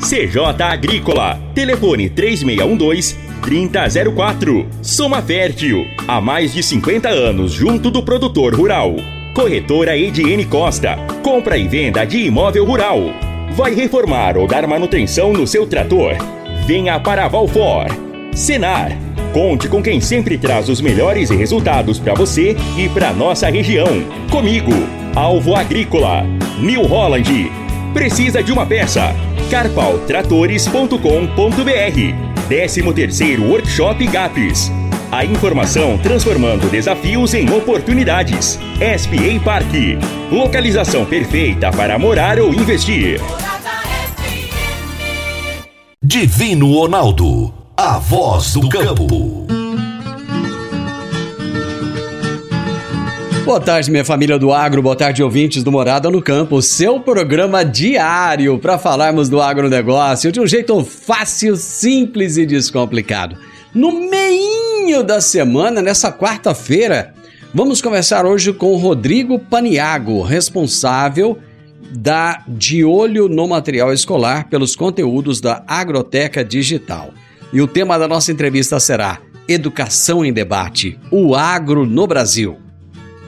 CJ Agrícola. Telefone 3612-3004. Soma Fértil. Há mais de 50 anos junto do produtor rural. Corretora Ediene Costa. Compra e venda de imóvel rural. Vai reformar ou dar manutenção no seu trator? Venha para Valfor. Senar. Conte com quem sempre traz os melhores resultados para você e para nossa região. Comigo, Alvo Agrícola. New Holland. Precisa de uma peça? carpaltratores.com.br 13º Workshop GAPS. A informação transformando desafios em oportunidades. SPA Parque. Localização perfeita para morar ou investir. Divino Ronaldo, a voz do campo. Boa tarde, minha família do agro, boa tarde, ouvintes do Morada no Campo, seu programa diário para falarmos do agronegócio de um jeito fácil, simples e descomplicado. No meinho da semana, nessa quarta-feira, vamos conversar hoje com Rodrigo Paniago, responsável da De Olho no Material Escolar pelos conteúdos da Agroteca Digital. E o tema da nossa entrevista será Educação em Debate, o agro no Brasil.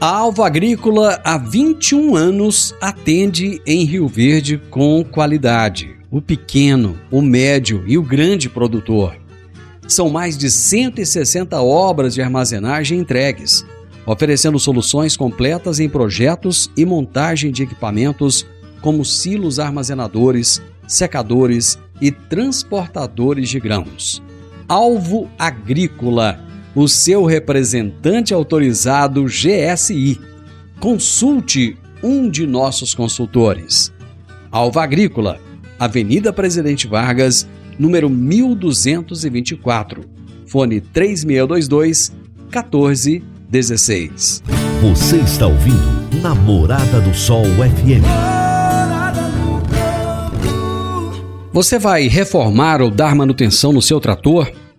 A Alva Agrícola há 21 anos atende em Rio Verde com qualidade. O pequeno, o médio e o grande produtor. São mais de 160 obras de armazenagem entregues, oferecendo soluções completas em projetos e montagem de equipamentos como silos armazenadores, secadores e transportadores de grãos. Alvo Agrícola o seu representante autorizado GSI. Consulte um de nossos consultores. Alva Agrícola, Avenida Presidente Vargas, número 1224. Fone 3622 1416. Você está ouvindo Namorada do Sol FM. Você vai reformar ou dar manutenção no seu trator?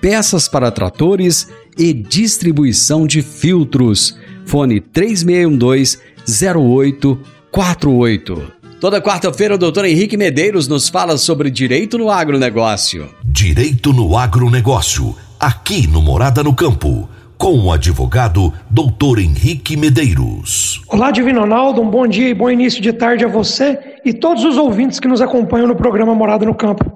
peças para tratores e distribuição de filtros. Fone 3612-0848. Toda quarta-feira, o doutor Henrique Medeiros nos fala sobre direito no agronegócio. Direito no agronegócio, aqui no Morada no Campo, com o advogado doutor Henrique Medeiros. Olá, Divino Ronaldo, um bom dia e bom início de tarde a você e todos os ouvintes que nos acompanham no programa Morada no Campo.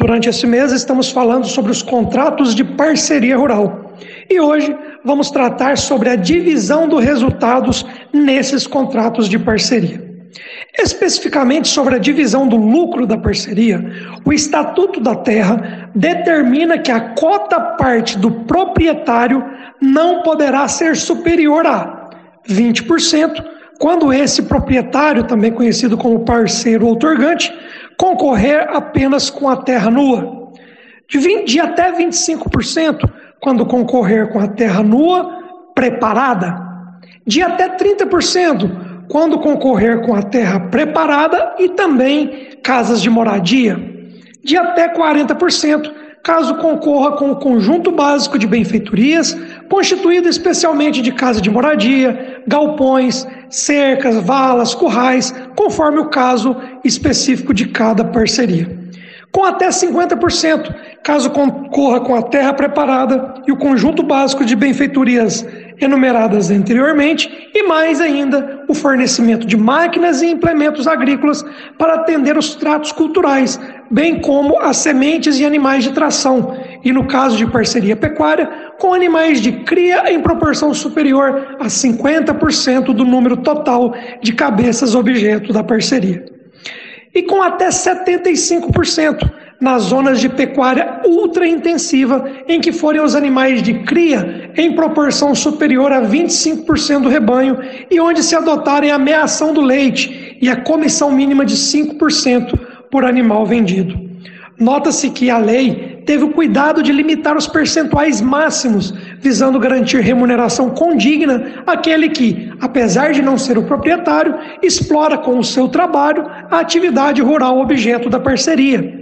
Durante esse mês estamos falando sobre os contratos de parceria rural. E hoje vamos tratar sobre a divisão dos resultados nesses contratos de parceria. Especificamente sobre a divisão do lucro da parceria, o Estatuto da Terra determina que a cota parte do proprietário não poderá ser superior a 20%, quando esse proprietário, também conhecido como parceiro outorgante, concorrer apenas com a terra nua. De, 20, de até 25% quando concorrer com a terra nua preparada. De até 30% quando concorrer com a terra preparada e também casas de moradia. De até 40% caso concorra com o conjunto básico de benfeitorias, constituído especialmente de casa de moradia, galpões, cercas, valas, currais, conforme o caso específico de cada parceria. Com até 50%, caso concorra com a terra preparada e o conjunto básico de benfeitorias enumeradas anteriormente, e mais ainda o fornecimento de máquinas e implementos agrícolas para atender os tratos culturais, bem como as sementes e animais de tração, e no caso de parceria pecuária, com animais de cria em proporção superior a 50% do número total de cabeças objeto da parceria. E com até 75% nas zonas de pecuária ultra intensiva, em que forem os animais de cria em proporção superior a 25% do rebanho e onde se adotarem a meação do leite e a comissão mínima de 5% por animal vendido. Nota-se que a lei teve o cuidado de limitar os percentuais máximos, visando garantir remuneração condigna àquele que, apesar de não ser o proprietário, explora com o seu trabalho a atividade rural objeto da parceria.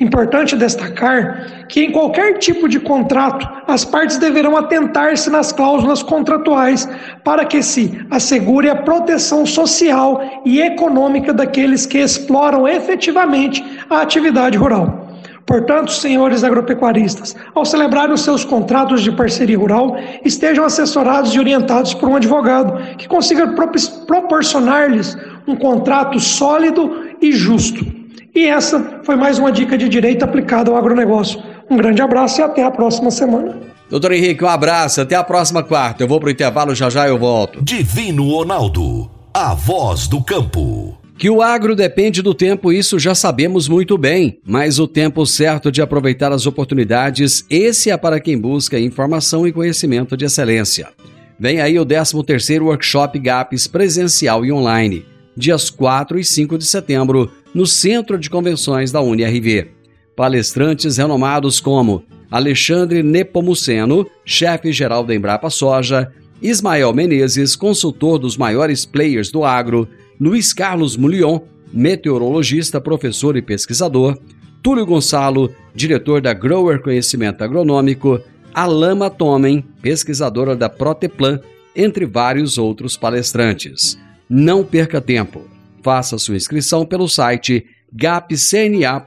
Importante destacar que, em qualquer tipo de contrato, as partes deverão atentar-se nas cláusulas contratuais para que se assegure a proteção social e econômica daqueles que exploram efetivamente a atividade rural. Portanto, senhores agropecuaristas, ao celebrarem os seus contratos de parceria rural, estejam assessorados e orientados por um advogado que consiga proporcionar-lhes um contrato sólido e justo. E essa foi mais uma dica de direito aplicada ao agronegócio. Um grande abraço e até a próxima semana. Doutor Henrique, um abraço, até a próxima quarta. Eu vou pro intervalo, já já eu volto. Divino Ronaldo, a voz do campo. Que o agro depende do tempo, isso já sabemos muito bem, mas o tempo certo de aproveitar as oportunidades, esse é para quem busca informação e conhecimento de excelência. Vem aí o 13º Workshop GAPS presencial e online, dias 4 e 5 de setembro, no Centro de Convenções da UniRV. Palestrantes renomados como Alexandre Nepomuceno, chefe-geral da Embrapa Soja, Ismael Menezes, consultor dos maiores players do agro, Luiz Carlos Mulion, meteorologista, professor e pesquisador, Túlio Gonçalo, diretor da Grower Conhecimento Agronômico, Alama Tomen, pesquisadora da Proteplan, entre vários outros palestrantes. Não perca tempo. Faça sua inscrição pelo site gapcna.agr.br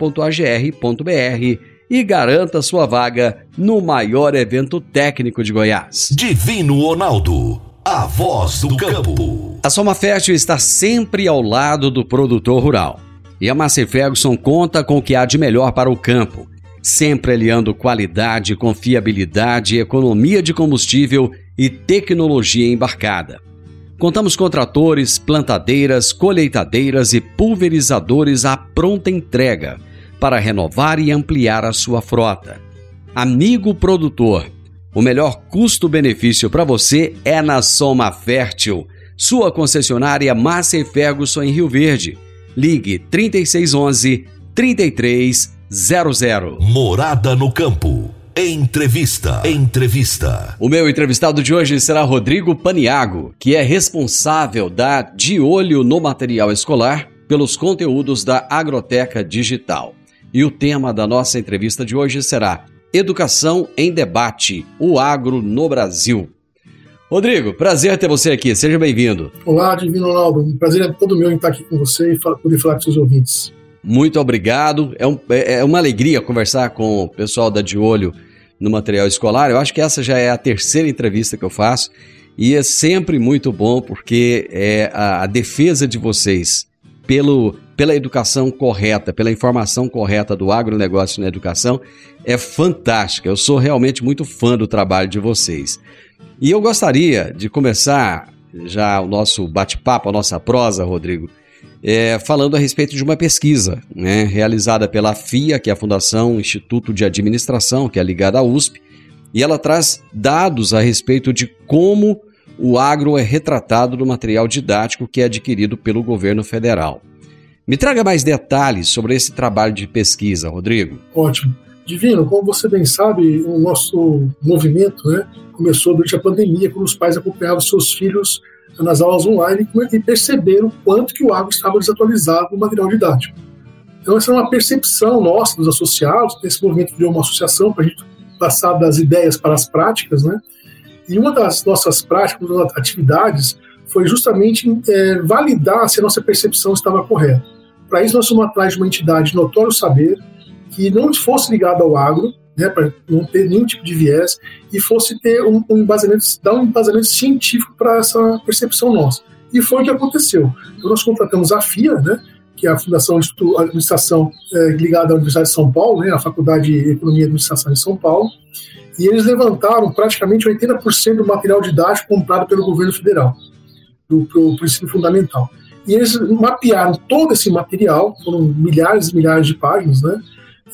e garanta sua vaga no maior evento técnico de Goiás. Divino Ronaldo a voz do campo. A Soma Fértil está sempre ao lado do produtor rural. E a Massey Ferguson conta com o que há de melhor para o campo, sempre aliando qualidade, confiabilidade, economia de combustível e tecnologia embarcada. Contamos com tratores, plantadeiras, colheitadeiras e pulverizadores à pronta entrega para renovar e ampliar a sua frota. Amigo produtor, o melhor custo-benefício para você é na Soma Fértil, sua concessionária Massa e Ferguson em Rio Verde. Ligue 3611 3300. Morada no campo. Entrevista. Entrevista. O meu entrevistado de hoje será Rodrigo Paniago, que é responsável da De Olho no Material Escolar pelos conteúdos da Agroteca Digital. E o tema da nossa entrevista de hoje será Educação em Debate, o agro no Brasil. Rodrigo, prazer ter você aqui, seja bem-vindo. Olá, Divino Ronaldo, um prazer é todo meu em estar aqui com você e poder falar com seus ouvintes. Muito obrigado, é, um, é, é uma alegria conversar com o pessoal da De Olho no Material Escolar. Eu acho que essa já é a terceira entrevista que eu faço e é sempre muito bom porque é a, a defesa de vocês pelo, pela educação correta, pela informação correta do agronegócio na educação, é fantástica. Eu sou realmente muito fã do trabalho de vocês. E eu gostaria de começar já o nosso bate-papo, a nossa prosa, Rodrigo, é, falando a respeito de uma pesquisa né, realizada pela FIA, que é a Fundação Instituto de Administração, que é ligada à USP, e ela traz dados a respeito de como o agro é retratado no material didático que é adquirido pelo governo federal. Me traga mais detalhes sobre esse trabalho de pesquisa, Rodrigo. Ótimo. Divino, como você bem sabe, o nosso movimento né, começou durante a pandemia, quando os pais acompanhavam seus filhos nas aulas online e perceberam quanto que o agro estava desatualizado no material didático. Então, essa é uma percepção nossa, dos associados, esse movimento de uma associação para a gente passar das ideias para as práticas, né? E uma das nossas práticas, das atividades, foi justamente é, validar se a nossa percepção estava correta. Para isso, nós fomos atrás de uma entidade notório saber, que não fosse ligada ao agro, né, para não ter nenhum tipo de viés, e fosse ter um, um embasamento, dar um embasamento científico para essa percepção nossa. E foi o que aconteceu. Então, nós contratamos a FIA, né, que é a Fundação de Administração é, ligada à Universidade de São Paulo, né, a Faculdade de Economia e Administração de São Paulo, e eles levantaram praticamente 80% do material didático comprado pelo governo federal, do, ensino fundamental. E eles mapearam todo esse material, foram milhares e milhares de páginas, né,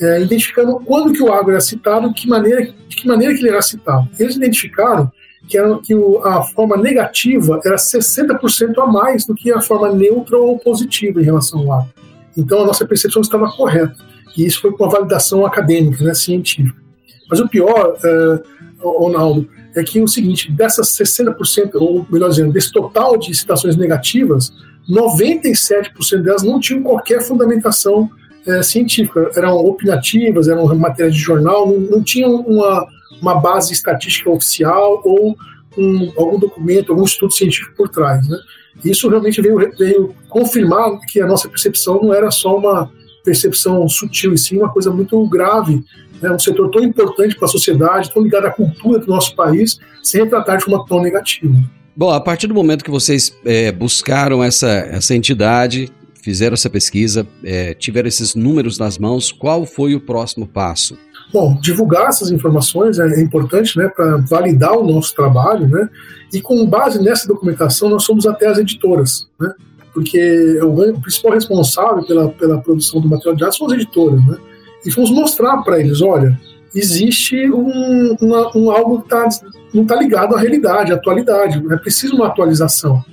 é, identificando quando que o agro era citado, que maneira, de que maneira que ele era citado. Eles identificaram que, era, que o, a forma negativa era 60% a mais do que a forma neutra ou positiva em relação ao agro. Então a nossa percepção estava correta. E isso foi com a validação acadêmica, né, científica. Mas o pior, é, Ronaldo, é que o seguinte, dessas 60%, ou melhor dizendo, desse total de citações negativas, 97% delas não tinham qualquer fundamentação é, científica, eram opinativas, eram matérias de jornal, não, não uma, uma base estatística oficial ou um, algum documento, algum estudo científico por trás. Né? Isso realmente veio, veio confirmar que a nossa percepção não era só uma percepção sutil, e sim uma coisa muito grave né, um setor tão importante para a sociedade, tão ligado à cultura do nosso país, se retratar de forma tão negativa. Bom, a partir do momento que vocês é, buscaram essa, essa entidade, fizeram essa pesquisa, é, tiveram esses números nas mãos, qual foi o próximo passo? Bom, divulgar essas informações é, importante né, para validar o nosso trabalho, né? E com base nessa documentação, nós somos até as editoras, né? Porque o, principal responsável pela, pela produção do material de arte são as editoras, né? E fomos mostrar para eles: olha, existe um, uma, um algo que tá, não está ligado à realidade, à atualidade, é preciso uma atualização.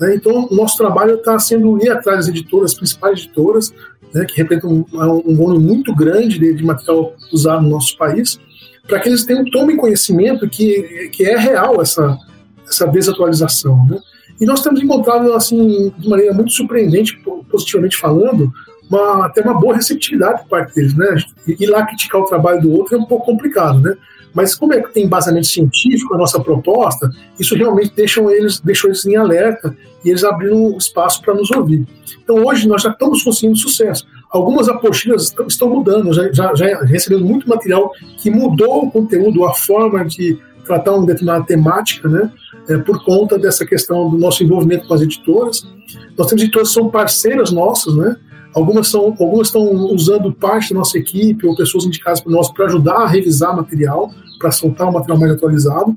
Né? Então, nosso trabalho está sendo ir atrás das editoras, as principais editoras, né, que representam um, um volume muito grande de, de, material usado no nosso país, para que eles tenham, tomem conhecimento que, que é real essa, essa desatualização. Né? E nós temos encontrado, assim, de maneira muito surpreendente, positivamente falando, uma, até uma boa receptividade por parte deles. Né? Ir lá criticar o trabalho do outro é um pouco complicado, né? Mas como é que tem embasamento científico a nossa proposta, isso realmente deixa eles, deixou eles em alerta e eles abriram espaço para nos ouvir. Então hoje nós já estamos conseguindo sucesso. Algumas apostilas estão mudando, já, já, já recebendo muito material que mudou o conteúdo, a forma de tratar uma determinada temática, né? É, por conta dessa questão do nosso envolvimento com as editoras. Nós temos editoras que são parceiras nossas, né? Algumas, são, algumas estão usando parte da nossa equipe ou pessoas indicadas por nós para ajudar a revisar material, para soltar o material mais atualizado,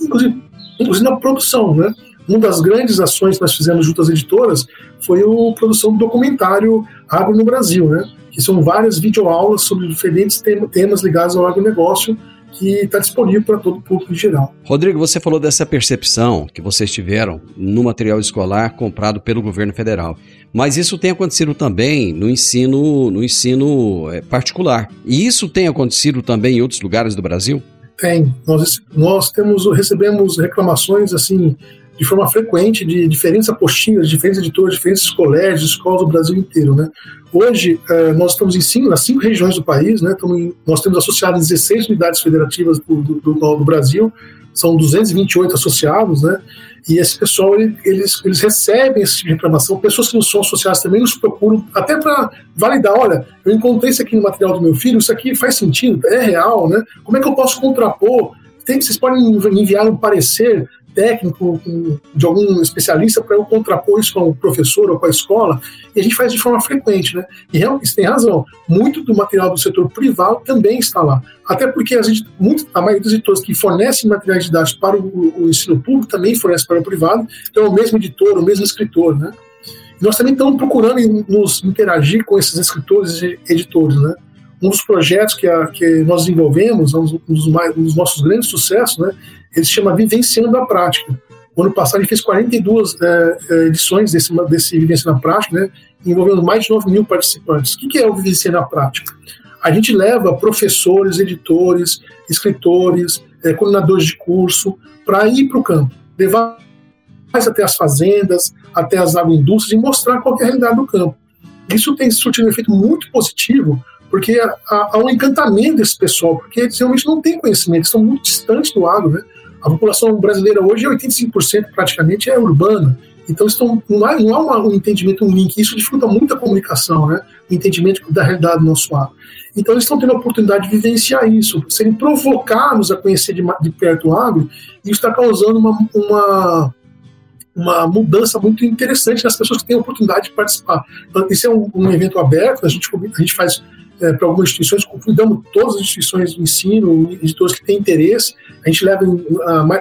inclusive, inclusive na produção, né? Uma das grandes ações que nós fizemos junto às editoras foi a produção do documentário Agro no Brasil, né? que são várias videoaulas sobre diferentes temas ligados ao agronegócio, que está disponível para todo o público em geral. Rodrigo, você falou dessa percepção que vocês tiveram no material escolar comprado pelo governo federal. Mas isso tem acontecido também no ensino, no ensino é, particular. E isso tem acontecido também em outros lugares do Brasil? Tem. Nós, nós temos, recebemos reclamações assim de forma frequente de diferentes apostilas, diferentes editoras, diferentes colégios, escolas do Brasil inteiro. Né? Hoje, eh, nós estamos em cinco, nas cinco regiões do país, né? Em, nós temos associados 16 unidades federativas do, do, do, do, Brasil, são 228 associados, né? e esse pessoal, eles, eles recebem esse tipo de reclamação, pessoas que não são associadas também nos procuram, até para validar, olha, eu encontrei isso aqui no material do meu filho, isso aqui faz sentido, é real, né? como é que eu posso contrapor tem, vocês podem enviar um parecer técnico, de algum especialista para eu contrapor isso com o professor ou com a escola, e a gente faz de forma frequente, né? E realmente, tem razão, muito do material do setor privado também está lá. Até porque a, gente, muito, a maioria dos editores que fornecem materiais didáticos para o, o ensino público também fornece para o privado, então é o mesmo editor, o mesmo escritor, né? Nós também estamos procurando nos interagir com esses escritores e editores, né? Um dos projetos que, a, que nós desenvolvemos, um dos, mais, um dos nossos grandes sucessos, né, ele se chama Vivenciando a Prática. O ano passado ele fez 42 é, é, edições desse, desse Vivência na Prática, né, envolvendo mais de 9 mil participantes. O que é o Vivenciando a Prática? A gente leva professores, editores, escritores, é, coordenadores de curso para ir para o campo, levar mais até as fazendas, até as agroindústrias e mostrar qual é a realidade do campo. Isso tem surtido um efeito muito positivo porque há, há, um encantamento desse pessoal, porque eles realmente não têm conhecimento, estão muito distantes do agro, né? A população brasileira hoje, 85% praticamente é urbana, então estão, não há, não há um entendimento, um link, isso dificulta muito a comunicação, né? o entendimento da realidade do nosso agro. Então eles estão tendo a oportunidade de vivenciar isso, serem provocados a conhecer de, de perto o agro, e isso está causando uma, uma uma mudança muito interessante nas pessoas que têm a oportunidade de participar. Então, esse é um, um evento aberto, a gente, a gente faz é, para algumas instituições, convidamos todas as instituições de ensino, editores que têm interesse, a gente leva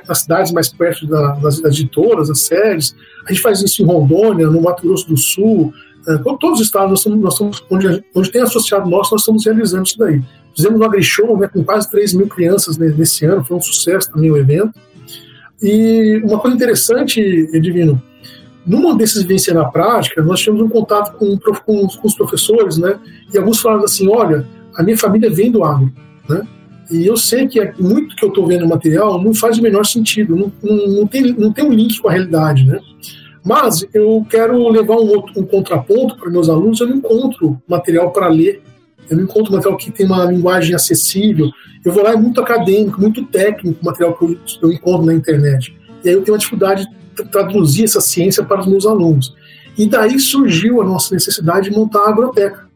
nas cidades mais perto da, das, das, editoras, das séries, a gente faz isso em Rondônia, no Mato Grosso do Sul, é, todos os estados, nós estamos, nós onde, onde, tem associado nosso, nós estamos realizando isso daí. Fizemos um AgriShow né, com quase 3 mil crianças nesse ano, foi um sucesso também o evento. E uma coisa interessante, Edivino, numa desses vivência na prática, nós tivemos um contato com, com, com, os professores, né? E alguns falaram assim: olha, a minha família vem do agro, né? E eu sei que é muito que eu estou vendo no material não faz o menor sentido, não, não, não, tem, não tem um link com a realidade, né? Mas eu quero levar um, outro, um contraponto para meus alunos, eu não encontro material para ler, eu não encontro material que tem uma linguagem acessível, eu vou lá é muito acadêmico, muito técnico, o material que eu, eu encontro na internet. E aí eu tenho uma dificuldade traduzir essa ciência para os meus alunos. E daí surgiu a nossa necessidade de montar a agroteca,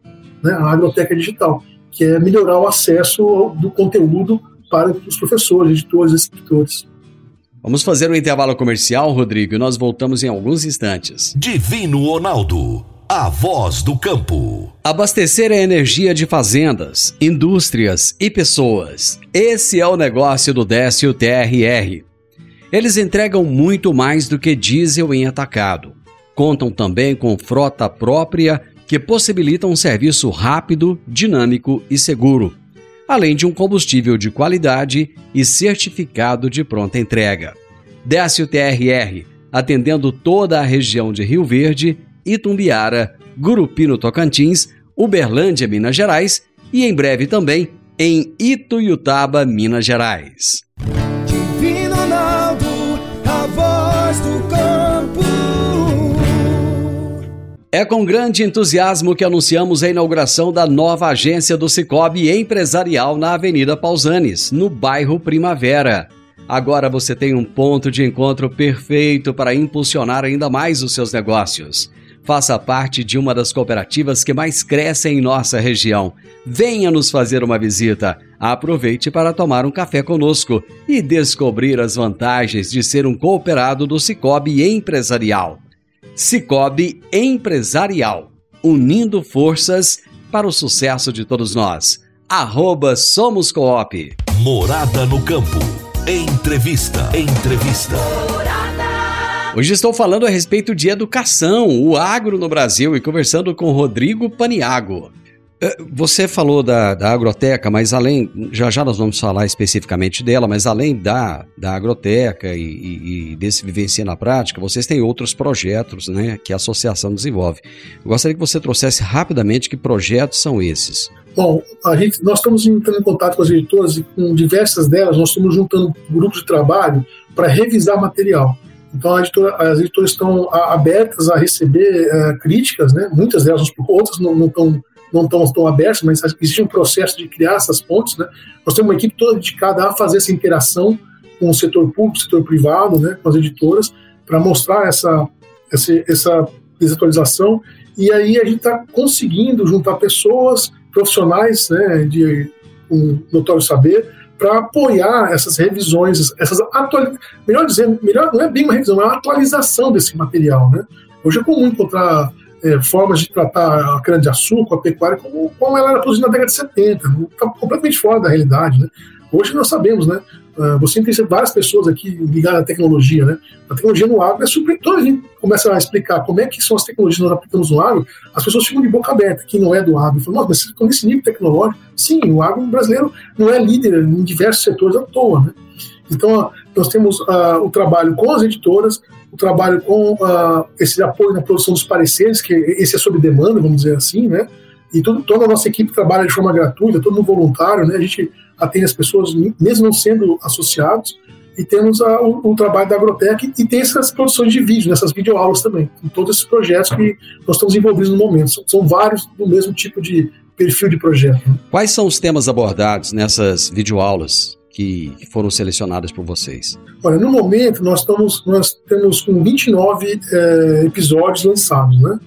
né, a agroteca digital, que é melhorar o acesso do conteúdo para os professores, editores e escritores. Vamos fazer um intervalo comercial, Rodrigo, e nós voltamos em alguns instantes. Divino Ronaldo, a voz do campo. Abastecer a energia de fazendas, indústrias e pessoas. Esse é o negócio do Décio TRR. Eles entregam muito mais do que diesel em atacado. Contam também com frota própria que possibilita um serviço rápido, dinâmico e seguro, além de um combustível de qualidade e certificado de pronta entrega. Desce o TRR, atendendo toda a região de Rio Verde, Itumbiara, Gurupi no Tocantins, Uberlândia, Minas Gerais e em breve também em Ituiutaba, Minas Gerais. É com grande entusiasmo que anunciamos a inauguração da nova agência do Cicobi Empresarial na Avenida Pausanes, no bairro Primavera. Agora você tem um ponto de encontro perfeito para impulsionar ainda mais os seus negócios. Faça parte de uma das cooperativas que mais crescem em nossa região. Venha nos fazer uma visita. Aproveite para tomar um café conosco e descobrir as vantagens de ser um cooperado do Cicobi Empresarial. Cicobi Empresarial, unindo forças para o sucesso de todos nós. Arroba Somos Coop. Morada no Campo. Entrevista. Entrevista. Hoje estou falando a respeito de educação, o agro no Brasil e conversando com Rodrigo Paniago. É, você falou da, da agroteca, mas além, já já nós vamos falar especificamente dela, mas além da, da agroteca e, e, e desse Vivencia na Prática, vocês têm outros projetos né, que a associação desenvolve. Eu gostaria que você trouxesse rapidamente que projetos são esses. Bom, a gente, nós estamos entrando em contato com as editoras e com diversas delas nós estamos juntando grupos de trabalho para revisar material. Então editora, as editoras estão abertas a receber uh, críticas, né? muitas delas, outras não, não estão não estão tão abertos, mas existe um processo de criar essas pontes. Né? Nós temos uma equipe toda dedicada a fazer essa interação com o setor público, setor privado, né, com as editoras, para mostrar essa, essa, essa desatualização. E aí a gente está conseguindo juntar pessoas profissionais né, de um notório saber para apoiar essas revisões, essas atualizações. Melhor dizendo, melhor, não é bem uma revisão, é uma atualização desse material. Né? Hoje é comum encontrar é, formas de tratar a cana-de-açúcar, a pecuária, como, como ela era produzida na década de 70. Está completamente fora da realidade. Né? Hoje nós sabemos, né? Uh, você tem várias pessoas aqui ligadas à tecnologia, né? A tecnologia no agro é super. Quando a gente começa a explicar como é que são as tecnologias que nós aplicamos no agro, as pessoas ficam de boca aberta, quem não é do agro. Falam, nossa, mas vocês estão nesse nível tecnológico? Sim, o agro brasileiro não é líder em diversos setores à toa, né? Então, nós temos uh, o trabalho com as editoras, o trabalho com uh, esse apoio na produção dos pareceres, que esse é sob demanda, vamos dizer assim, né? E tudo, toda a nossa equipe trabalha de forma gratuita, todo mundo voluntário, né? A gente atende as pessoas, mesmo não sendo associados, e temos a, o, o, trabalho da Agrotec e tem essas produções de vídeo, nessas videoaulas também, com todos esses projetos que nós estamos envolvidos no momento. São, são vários do mesmo tipo de perfil de projeto. Né? Quais são os temas abordados nessas videoaulas? Que, foram selecionadas por vocês? Olha, no momento nós, estamos, nós temos com 29 é, episódios lançados, né?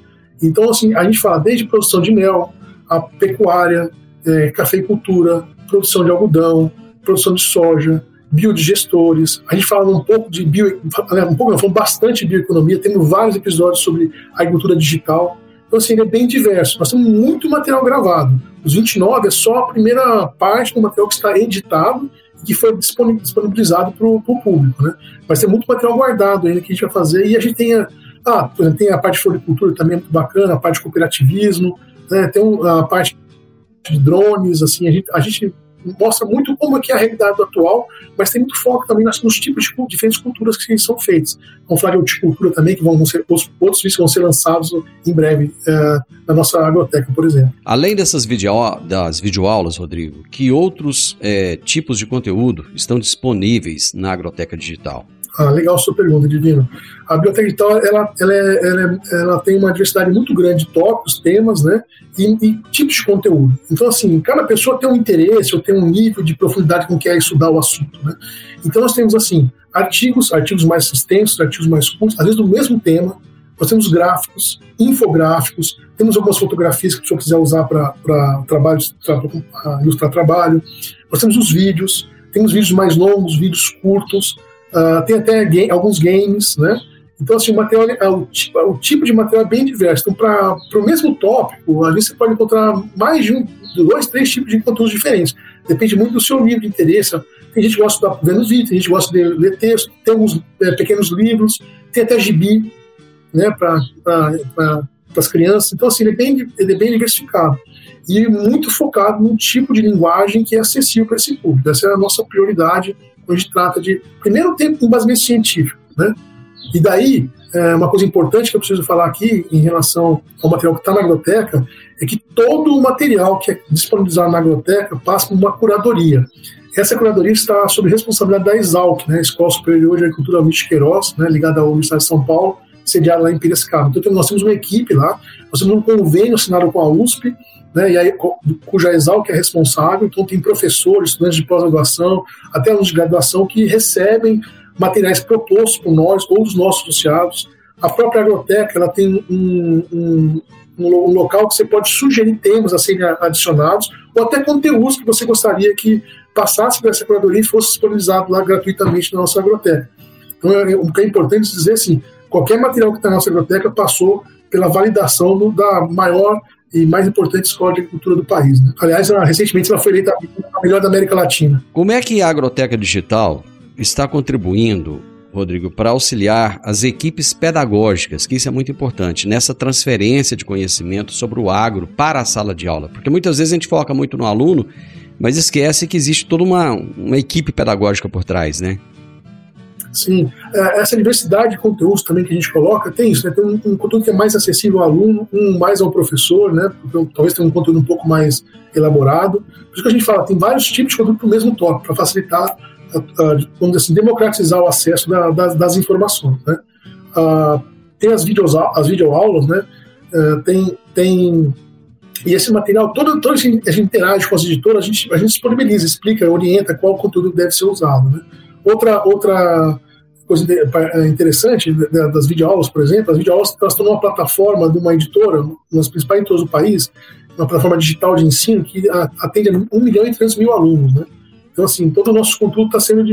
Então, assim, a gente fala desde produção de mel, a pecuária, é, cafeicultura, produção de algodão, produção de soja, biodigestores. A gente fala um pouco de bio, um pouco, falamos bastante de bioeconomia, temos vários episódios sobre agricultura digital. Então, assim, ele é bem diverso. Nós temos muito material gravado. Os 29 é só a primeira parte do material que está editado que foi disponibilizado para o público, né? Mas tem muito material guardado ainda que a gente vai fazer. E a gente tem a, ah, tem a parte de floricultura também muito bacana, a parte de cooperativismo, né? tem a parte de drones, assim, a gente, a gente mostra muito como é que é a realidade atual, mas tem muito foco também nos, nos tipos de diferentes culturas que são feitas. Vamos falar de horticultura também, que vão ser, os, outros vídeos vão ser lançados em breve uh, na nossa agroteca, por exemplo. Além dessas das videoaulas, Rodrigo, que outros é, tipos de conteúdo estão disponíveis na agroteca digital? Ah, legal a sua pergunta, Divino. A biblioteca digital ela, ela, é, ela, é, ela, tem uma diversidade muito grande de tópicos, temas, né, e, e, tipos de conteúdo. Então, assim, cada pessoa tem um interesse ou tem um nível de profundidade com que quer estudar o assunto, né. Então, nós temos, assim, artigos, artigos mais extensos, artigos mais curtos, às vezes do mesmo tema, nós temos gráficos, infográficos, temos algumas fotografias que a pessoa quiser usar para trabalho, ilustrar trabalho, nós temos os vídeos, temos vídeos mais longos, vídeos curtos, Uh, tem até game, alguns games, né? Então, assim, o material, é, o, tipo, o tipo de material é bem diverso. Então, para o mesmo tópico, vezes você pode encontrar mais de um, dois, três tipos de conteúdos diferentes. Depende muito do seu nível de interesse. Tem gente que gosta de ver nos vídeos, tem gente que gosta de ler texto, tem alguns é, pequenos livros, tem até gibi, né, para pra, as crianças. Então, assim, ele é, bem, ele é bem diversificado. E muito focado num tipo de linguagem que é acessível para esse público. Essa é a nossa prioridade quando a gente trata de, primeiro, ter um embasamento científico, né? E daí, é, uma coisa importante que eu preciso falar aqui em relação ao material que está na agroteca é que todo o material que é disponibilizado na agroteca passa por uma curadoria. Essa curadoria está sob responsabilidade da ESALC, né, Escola Superior de Agricultura de Queiroz, né, ligada à Universidade de São Paulo, sediada lá em Piracicaba. Então, nós temos uma equipe lá, nós temos um convênio assinado com a USP, né, e aí, cuja Exalc é responsável, então tem professores, estudantes de pós-graduação, até alunos de graduação que recebem materiais propostos por nós ou dos nossos associados. A própria agroteca ela tem um, um, um local que você pode sugerir temas a serem adicionados ou até conteúdos que você gostaria que passasse por essa curadoria e fosse disponibilizado lá gratuitamente na nossa agroteca. Então, é, o que é importante dizer assim, qualquer material que está na nossa agroteca passou pela validação do, da maior e mais importante escola de agricultura do país. Né? Aliás, ela, recentemente ela foi eleita a melhor da América Latina. Como é que a Agroteca Digital está contribuindo, Rodrigo, para auxiliar as equipes pedagógicas, que isso é muito importante, nessa transferência de conhecimento sobre o agro para a sala de aula? Porque muitas vezes a gente foca muito no aluno, mas esquece que existe toda uma, uma equipe pedagógica por trás, né? Sim, é, essa diversidade de conteúdos também que a gente coloca, tem isso, né? Tem um, um conteúdo que é mais acessível ao aluno, um mais ao professor, né? Então, talvez tenha um conteúdo um pouco mais elaborado. Por isso que a gente fala, tem vários tipos de conteúdo para o mesmo tópico, para facilitar, vamos dizer assim, democratizar o acesso da, das, das, informações, né? Uh, tem as, videos, as videoaulas, né? Uh, tem, tem e esse material, todo, todo a gente interage com as editoras, a gente, a gente disponibiliza, explica, orienta qual conteúdo deve ser usado, né? Outra, outra coisa é, interessante das videoaulas, por exemplo, as videoaulas elas estão numa plataforma de uma editora, das principais editoras do país, uma plataforma digital de ensino que atende a 1 milhão e 300 mil alunos, né? Então, assim, todo o nosso conteúdo está sendo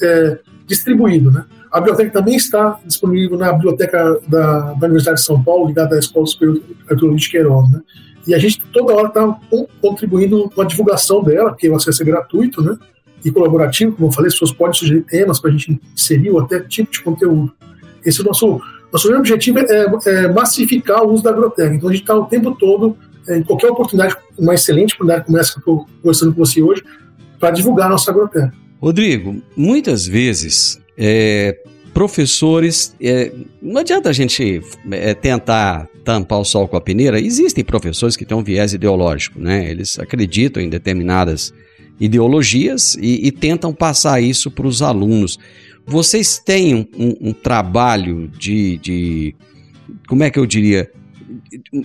é, distribuído, né? A biblioteca também está disponível na biblioteca da, da Universidade de São Paulo, ligada à Escola Superior Arthur Luiz Queiroz, né? E a gente toda hora está contribuindo com a divulgação dela, porque o acesso é gratuito, né? e colaborativo, como eu falei, as pessoas podem sugerir temas para a gente inserir ou até tipo de conteúdo. Esse é o nosso, nosso objetivo é, é massificar o uso da agroterra. Então a gente está o tempo todo, é, em qualquer oportunidade, uma excelente oportunidade como essa que eu estou conversando com você hoje, para divulgar a nossa agroterra. Rodrigo, muitas vezes é, professores. É, não adianta a gente é, tentar tampar o sol com a peneira. Existem professores que têm um viés ideológico, né? Eles acreditam em determinadas ideologias e, e tentam passar isso para os alunos. Vocês têm um, um, um trabalho de, de, como é que eu diria,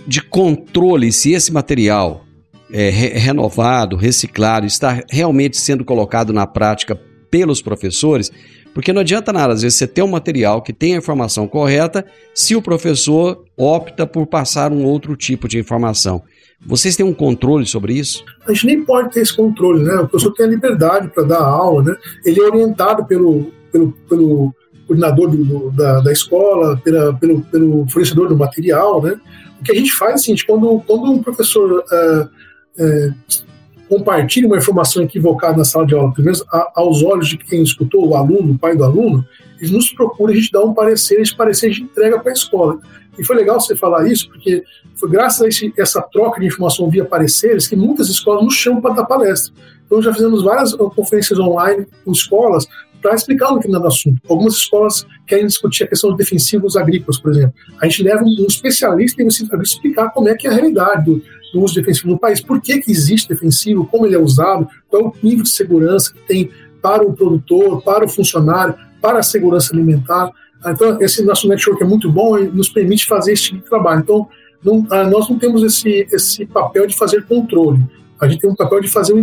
de controle se esse material é re renovado, reciclado, está realmente sendo colocado na prática pelos professores, porque não adianta nada, às vezes, você ter um material que tem a informação correta se o professor opta por passar um outro tipo de informação. Vocês têm um controle sobre isso? A gente nem pode ter esse controle, né? O professor tem a liberdade para dar aula, né? Ele é orientado pelo, pelo, pelo coordenador do, da, da escola, pela, pelo, pelo fornecedor do material, né? O que a gente faz seguinte, quando, quando um professor uh, uh, compartilha uma informação equivocada na sala de aula, pelo menos aos olhos de quem escutou, o aluno, o pai do aluno, eles nos procuram, a gente dá um parecer, esse parecer a gente entrega para a escola. E foi legal você falar isso, porque foi graças a esse, essa troca de informação via pareceres que muitas escolas nos chamam para dar palestra. Então já fizemos várias conferências online com escolas para explicar um determinado assunto. Algumas escolas querem discutir a questão dos defensivos agrícolas, por exemplo. A gente leva um especialista em explicar como é que é a realidade do, do uso defensivo no país, por que, que existe defensivo, como ele é usado, qual é o nível de segurança que tem para o produtor, para o funcionário, para a segurança alimentar. Então, esse nosso network é muito bom e nos permite fazer esse tipo de trabalho. Então, não, ah, nós não temos esse, esse papel de fazer controle. A gente tem um papel de fazer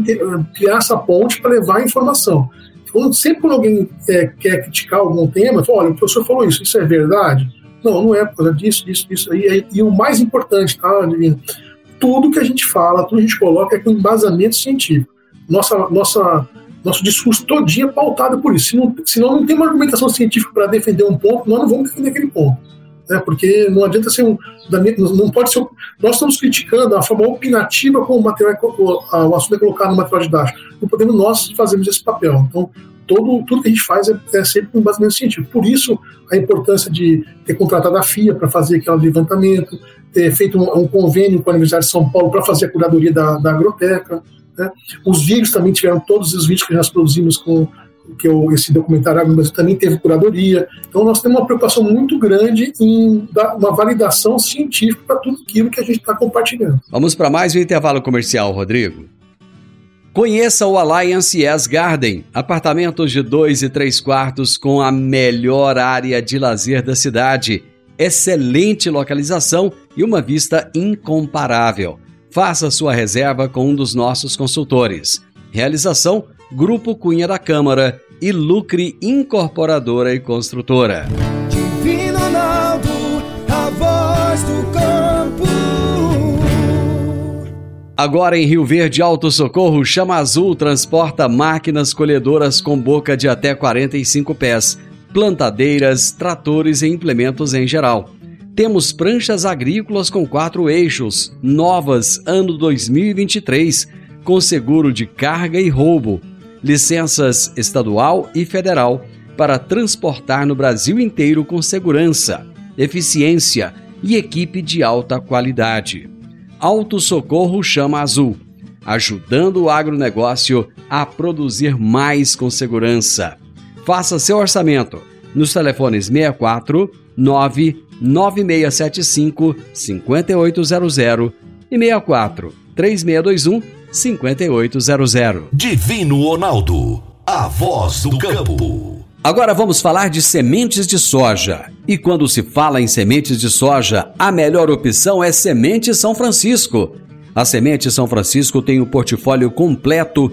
criar essa ponte para levar a informação. Quando, sempre quando alguém é, quer criticar algum tema, fala, olha, o professor falou isso, isso é verdade? Não, não é por causa disso, disso, disso. E, e o mais importante, tá, Divino? Tudo que a gente fala, tudo que a gente coloca é com embasamento científico. Nossa, nossa, nosso discurso todinho é pautado por isso. Se não, se não, tem uma argumentação científica para defender um ponto, nós não vamos defender aquele ponto né? porque não adianta ser um. Não pode ser. Nós estamos criticando a forma opinativa como o material o assunto é colocado no material didático. Não podemos nós fazermos esse papel. Então, todo, tudo que a gente faz é, é sempre com baseamento científico. Por isso, a importância de ter contratado a FIA para fazer aquele levantamento, ter feito um, um, convênio com a Universidade de São Paulo para fazer a curadoria da, da agroteca. Né? Os vídeos também tiveram todos os vídeos que nós produzimos com que eu, esse documentário Brasil também teve curadoria. Então nós temos uma preocupação muito grande em dar uma validação científica para tudo aquilo que a gente está compartilhando. Vamos para mais um intervalo comercial, Rodrigo. Conheça o Alliance Yes Garden, apartamentos de dois e três quartos com a melhor área de lazer da cidade, excelente localização e uma vista incomparável. Faça sua reserva com um dos nossos consultores. Realização Grupo Cunha da Câmara e Lucre Incorporadora e Construtora. Divino Ronaldo, a voz do campo. Agora em Rio Verde Alto Socorro, Chama Azul transporta máquinas colhedoras com boca de até 45 pés, plantadeiras, tratores e implementos em geral. Temos pranchas agrícolas com quatro eixos, novas ano 2023, com seguro de carga e roubo licenças estadual e federal para transportar no Brasil inteiro com segurança, eficiência e equipe de alta qualidade. Auto Socorro Chama Azul, ajudando o agronegócio a produzir mais com segurança. Faça seu orçamento nos telefones 64 99675 5800 e 64 3621 5800. Divino Ronaldo, a voz do campo. Agora vamos falar de sementes de soja. E quando se fala em sementes de soja, a melhor opção é Semente São Francisco. A Semente São Francisco tem um portfólio completo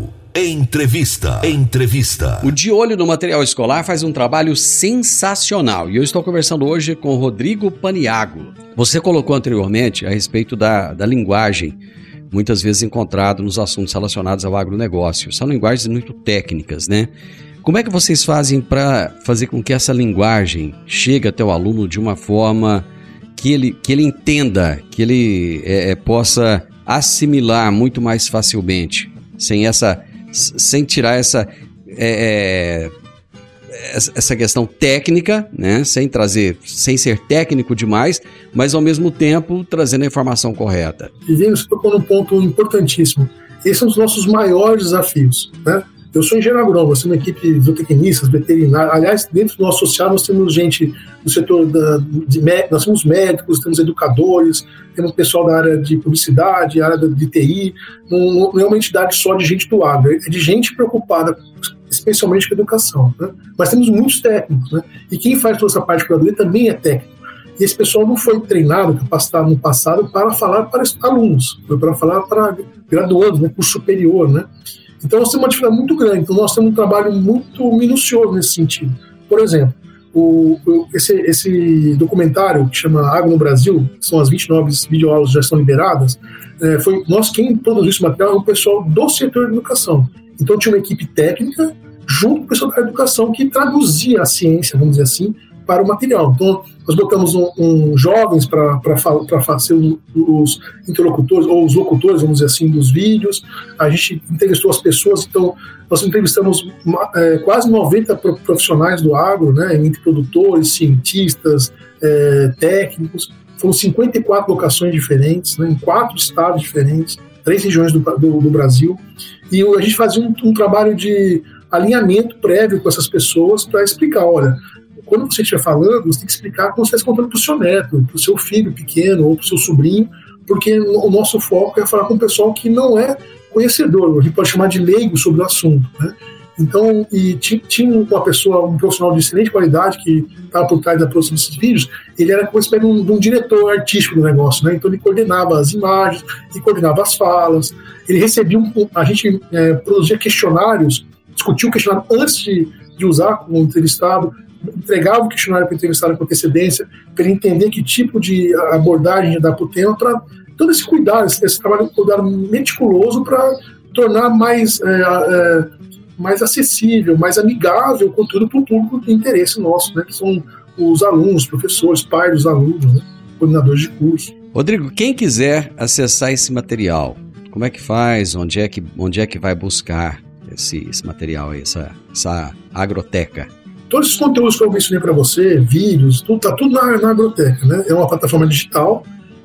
Entrevista. Entrevista. O De Olho no Material Escolar faz um trabalho sensacional e eu estou conversando hoje com Rodrigo Paniago. Você colocou anteriormente a respeito da, da linguagem, muitas vezes encontrado nos assuntos relacionados ao agronegócio. São linguagens muito técnicas, né? Como é que vocês fazem para fazer com que essa linguagem chegue até o aluno de uma forma que ele, que ele entenda, que ele é, é possa assimilar muito mais facilmente, sem essa sem tirar essa, é, é essa questão técnica, né? sem trazer, sem ser técnico demais, mas ao mesmo tempo trazendo a informação correta. Vivemos tocou num ponto importantíssimo. Esse é um dos nossos maiores desafios. Né? Eu sou engenheiro agrônomo, nós uma equipe de zootecnistas, veterinários. Aliás, dentro do nosso associado, nós temos gente do setor da, de nós temos médicos, temos educadores, temos pessoal da área de publicidade, área de TI. Não, não é uma entidade só de gente do agro, é de gente preocupada especialmente com a educação. Né? Mas temos muitos técnicos, né? e quem faz toda essa parte de curadoria também é técnico. E esse pessoal não foi treinado, capacitado no passado para falar para alunos, foi para falar para graduandos, né, curso superior, né? Então nós temos uma dificuldade muito grande. Então nós temos um trabalho muito minucioso nesse sentido. Por exemplo, o, esse, esse, documentário que chama Água no Brasil, que são as 29 videoaulas que já estão liberadas, é, foi nós quem produziu esse material é o pessoal do setor de educação. Então tinha uma equipe técnica junto com o pessoal da educação que traduzia a ciência, vamos dizer assim, para o material. Então, nós botamos um, um jovens para fazer os interlocutores, ou os locutores, vamos dizer assim, dos vídeos. A gente entrevistou as pessoas, então, nós entrevistamos é, quase 90 profissionais do agro, né, entre produtores, cientistas, é, técnicos. Foram 54 locações diferentes, né, em quatro estados diferentes, três regiões do, do, do Brasil. E a gente fazia um, um trabalho de alinhamento prévio com essas pessoas para explicar, olha, quando você estiver falando, você tem que explicar como você está contando para o seu neto, para o seu filho pequeno ou para o seu sobrinho, porque o nosso foco é falar com o pessoal que não é conhecedor, a gente pode chamar de leigo sobre o assunto, né? Então, e tinha uma pessoa, um profissional de excelente qualidade que estava por trás da produção desses vídeos, ele era como espécie de um, diretor artístico do negócio, né? Então ele coordenava as imagens, e coordenava as falas, ele recebia um, a gente é, produzia questionários, discutia o questionário antes de, de usar com o entrevistado, entregava o questionário para o entrevistado com antecedência, para ele entender que tipo de abordagem dar para o tema, para todo esse cuidado, esse, esse trabalho cuidado meticuloso para tornar mais, é, é, mais acessível, mais amigável o conteúdo para o público de interesse nosso, né, que são os alunos, professores, pais dos alunos, né, coordenadores de curso. Rodrigo, quem quiser acessar esse material, como é que faz? Onde é que, onde é que vai buscar esse, esse material, essa, essa agroteca? Todos esses conteúdos que eu mencionei para você, vídeos, tudo, tá tudo na, na Agroteca, né? É uma plataforma digital,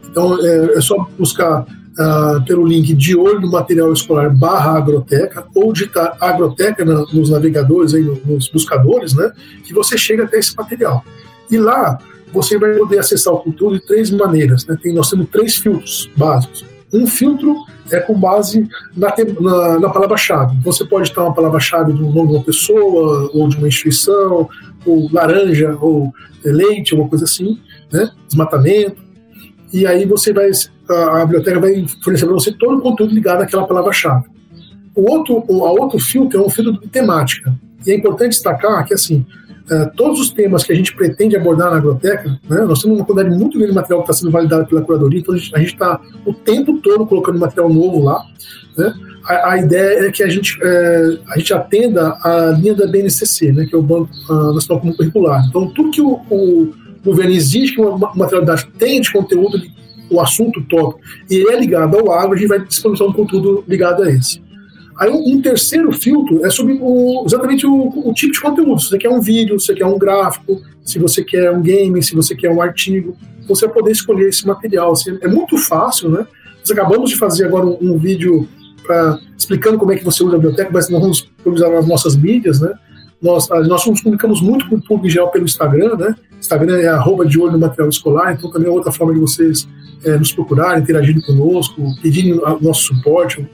então é, é só buscar uh, pelo link de olho no material escolar barra agroteca ou digitar agroteca na, nos navegadores, aí, nos buscadores, né? Que você chega até esse material. E lá você vai poder acessar o conteúdo de três maneiras, né? Tem, nós temos três filtros básicos. Um filtro é com base na, na, na palavra-chave. Você pode estar uma palavra-chave do nome de uma pessoa, ou de uma instituição, ou laranja, ou leite, alguma coisa assim, né? desmatamento. E aí você vai, a, a biblioteca vai fornecer para você todo o conteúdo ligado àquela palavra-chave. O outro, o a outro filtro é um filtro de temática. E é importante destacar que, assim, Uh, todos os temas que a gente pretende abordar na agroteca, né, nós temos uma quantidade muito grande de material que está sendo validado pela curadoria, então a gente está o tempo todo colocando material novo lá. Né? A, a, ideia é que a gente, é, a gente atenda a linha da BNCC, né, que é o Banco uh, Nacional Comum Curricular. Então, tudo que o, o governo exige que uma materialidade tenha de conteúdo, o assunto top, e é ligado ao agro, a gente vai disponibilizar um conteúdo ligado a esse. Aí um, terceiro filtro é sobre o, exatamente o, o, tipo de conteúdo. Se você quer um vídeo, se você quer um gráfico, se você quer um game, se você quer um artigo, você vai poder escolher esse material. Assim, é muito fácil, né? Nós acabamos de fazer agora um, um vídeo pra, explicando como é que você usa a biblioteca, mas nós vamos utilizar nas nossas mídias, né? Nós, nós nos comunicamos muito com o público em geral pelo Instagram, né? Instagram é arroba de olho no material escolar, então também é outra forma de vocês é, nos procurarem, interagirem conosco, pedirem nosso suporte,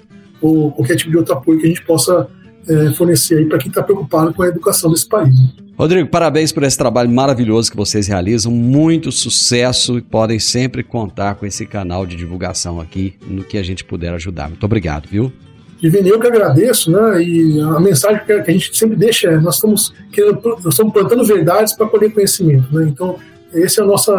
ou qualquer tipo de outro apoio que a gente possa é, fornecer aí para quem está preocupado com a educação desse país. Rodrigo, parabéns por esse trabalho maravilhoso que vocês realizam, muito sucesso e podem sempre contar com esse canal de divulgação aqui no que a gente puder ajudar. Muito obrigado, viu? Divine, eu que agradeço, né? E a mensagem que a gente sempre deixa é: nós estamos, querendo, nós estamos plantando verdades para colher conhecimento, né? Então, esse é o nosso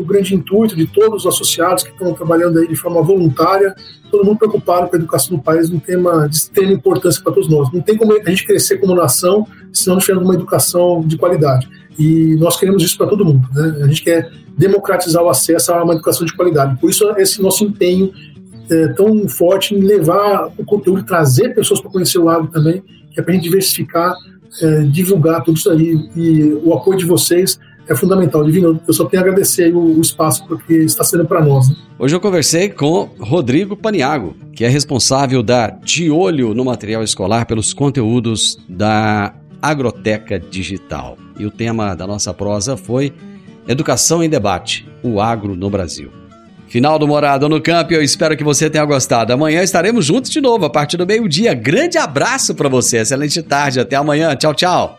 o grande intuito de todos os associados que estão trabalhando aí de forma voluntária, todo mundo preocupado com a educação do país, um tema de extrema importância para todos nós. Não tem como a gente crescer como nação se não tivermos uma educação de qualidade. E nós queremos isso para todo mundo. Né? A gente quer democratizar o acesso a uma educação de qualidade. Por isso, esse nosso empenho é tão forte em levar o conteúdo, trazer pessoas para conhecer o lago também, que é para a gente diversificar, é, divulgar tudo isso aí. E o apoio de vocês é fundamental. Divino, eu só tenho a agradecer o, o espaço porque está sendo para nós. Né? Hoje eu conversei com Rodrigo Paniago, que é responsável da De Olho no Material Escolar pelos conteúdos da Agroteca Digital. E o tema da nossa prosa foi Educação em Debate, o agro no Brasil. Final do Morada no Campo, eu espero que você tenha gostado. Amanhã estaremos juntos de novo, a partir do meio-dia. Grande abraço para você, excelente tarde, até amanhã. Tchau, tchau.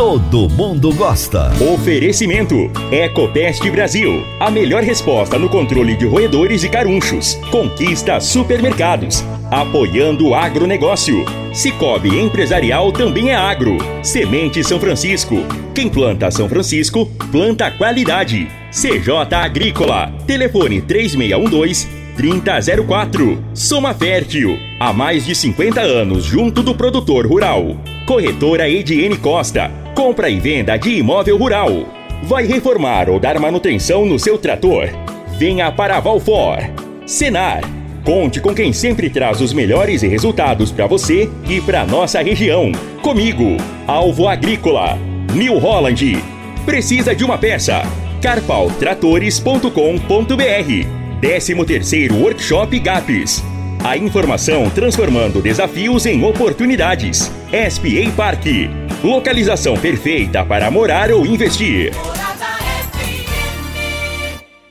todo mundo gosta. Oferecimento: Ecopest Brasil. A melhor resposta no controle de roedores e carunchos. Conquista supermercados. Apoiando o agronegócio. Cicobi Empresarial também é agro. Semente São Francisco. Quem planta São Francisco, planta qualidade. CJ Agrícola. Telefone 3612 3004. Soma Fértil. Há mais de 50 anos junto do produtor rural. Corretora Ediene Costa compra e venda de imóvel rural. Vai reformar ou dar manutenção no seu trator? Venha para a Valfor. Senar. Conte com quem sempre traz os melhores resultados para você e para nossa região. Comigo, Alvo Agrícola. New Holland. Precisa de uma peça? carpaltratores.com.br 13 terceiro Workshop GAPS. A informação transformando desafios em oportunidades. SPA Parque. Localização perfeita para morar ou investir.